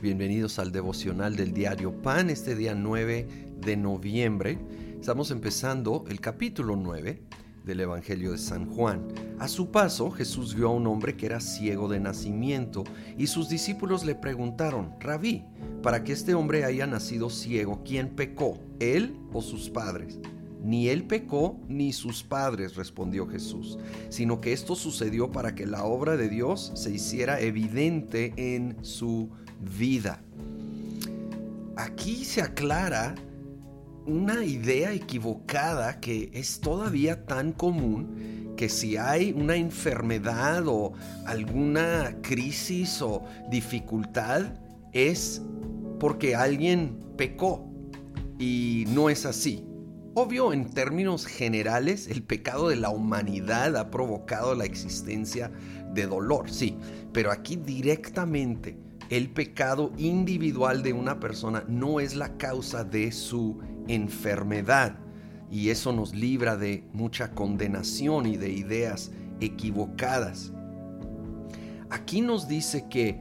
Bienvenidos al devocional del diario Pan, este día 9 de noviembre. Estamos empezando el capítulo 9 del Evangelio de San Juan. A su paso, Jesús vio a un hombre que era ciego de nacimiento y sus discípulos le preguntaron, Rabí, para que este hombre haya nacido ciego, ¿quién pecó, él o sus padres? Ni él pecó ni sus padres, respondió Jesús, sino que esto sucedió para que la obra de Dios se hiciera evidente en su vida. Aquí se aclara una idea equivocada que es todavía tan común que si hay una enfermedad o alguna crisis o dificultad es porque alguien pecó y no es así. Obvio, en términos generales, el pecado de la humanidad ha provocado la existencia de dolor, sí, pero aquí directamente el pecado individual de una persona no es la causa de su enfermedad y eso nos libra de mucha condenación y de ideas equivocadas. Aquí nos dice que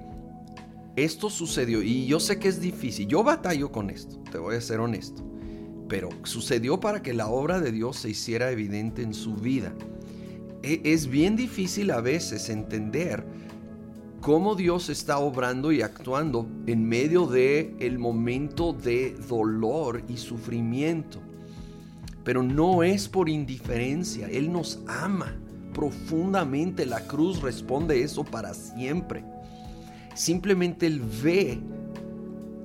esto sucedió y yo sé que es difícil, yo batallo con esto, te voy a ser honesto, pero sucedió para que la obra de Dios se hiciera evidente en su vida. E, es bien difícil a veces entender cómo Dios está obrando y actuando en medio de el momento de dolor y sufrimiento. Pero no es por indiferencia, Él nos ama profundamente. La cruz responde eso para siempre. Simplemente Él ve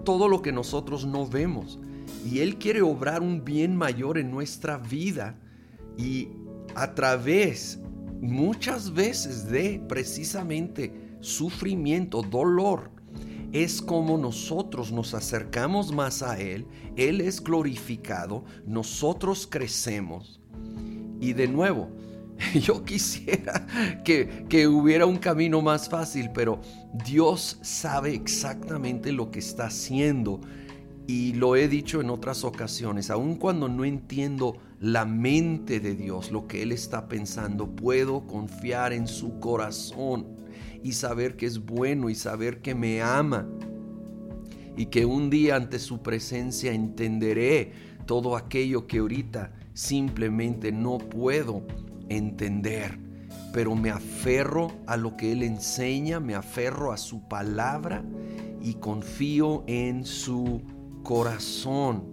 todo lo que nosotros no vemos. Y Él quiere obrar un bien mayor en nuestra vida. Y a través, muchas veces, de precisamente sufrimiento, dolor, es como nosotros nos acercamos más a Él, Él es glorificado, nosotros crecemos. Y de nuevo, yo quisiera que, que, hubiera un camino más fácil, pero Dios sabe exactamente lo que está haciendo. Y lo he dicho en otras ocasiones, aun cuando no entiendo la mente de Dios, lo que Él está pensando, puedo confiar en su corazón y saber que es bueno y saber que me ama y que un día ante su presencia entenderé todo aquello que ahorita simplemente no puedo entender. Pero me aferro a lo que Él enseña, me aferro a su palabra y confío en su corazón.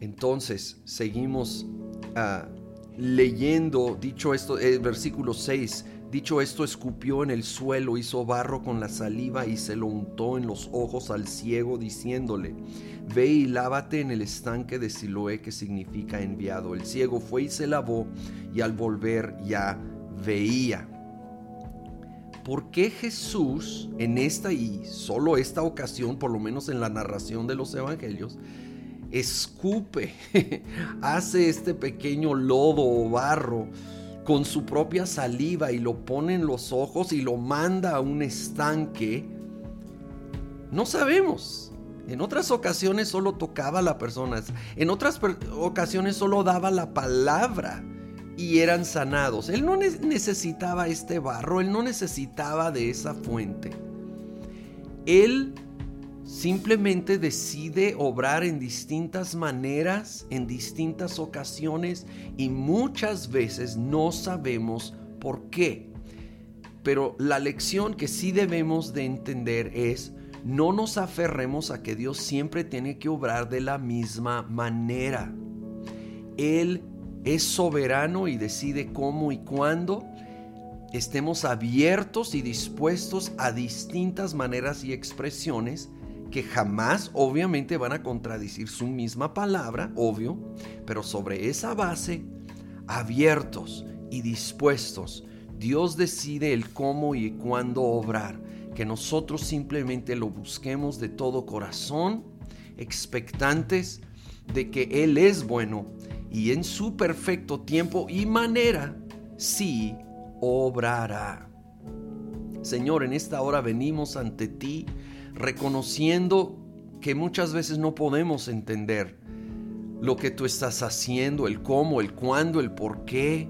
Entonces, seguimos ah, leyendo, dicho esto, el versículo 6, Dicho esto, escupió en el suelo, hizo barro con la saliva y se lo untó en los ojos al ciego, diciéndole, Ve y lávate en el estanque de Siloé, que significa enviado. El ciego fue y se lavó, y al volver ya veía. ¿Por qué Jesús en esta y solo esta ocasión, por lo menos en la narración de los evangelios, escupe, hace este pequeño lodo o barro? con su propia saliva y lo pone en los ojos y lo manda a un estanque, no sabemos. En otras ocasiones solo tocaba a la persona, en otras ocasiones solo daba la palabra y eran sanados. Él no necesitaba este barro, él no necesitaba de esa fuente. Él simplemente decide obrar en distintas maneras, en distintas ocasiones y muchas veces no sabemos por qué. Pero la lección que sí debemos de entender es no nos aferremos a que Dios siempre tiene que obrar de la misma manera. Él es soberano y decide cómo y cuándo. Estemos abiertos y dispuestos a distintas maneras y expresiones que jamás obviamente van a contradecir su misma palabra, obvio, pero sobre esa base, abiertos y dispuestos, Dios decide el cómo y cuándo obrar, que nosotros simplemente lo busquemos de todo corazón, expectantes de que Él es bueno y en su perfecto tiempo y manera sí obrará. Señor, en esta hora venimos ante ti reconociendo que muchas veces no podemos entender lo que tú estás haciendo, el cómo, el cuándo, el por qué,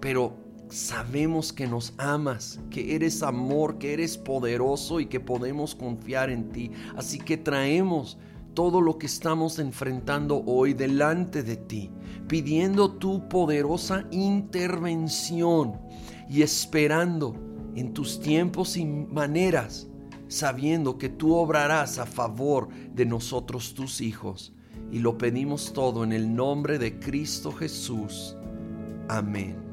pero sabemos que nos amas, que eres amor, que eres poderoso y que podemos confiar en ti. Así que traemos todo lo que estamos enfrentando hoy delante de ti, pidiendo tu poderosa intervención y esperando en tus tiempos y maneras, sabiendo que tú obrarás a favor de nosotros tus hijos. Y lo pedimos todo en el nombre de Cristo Jesús. Amén.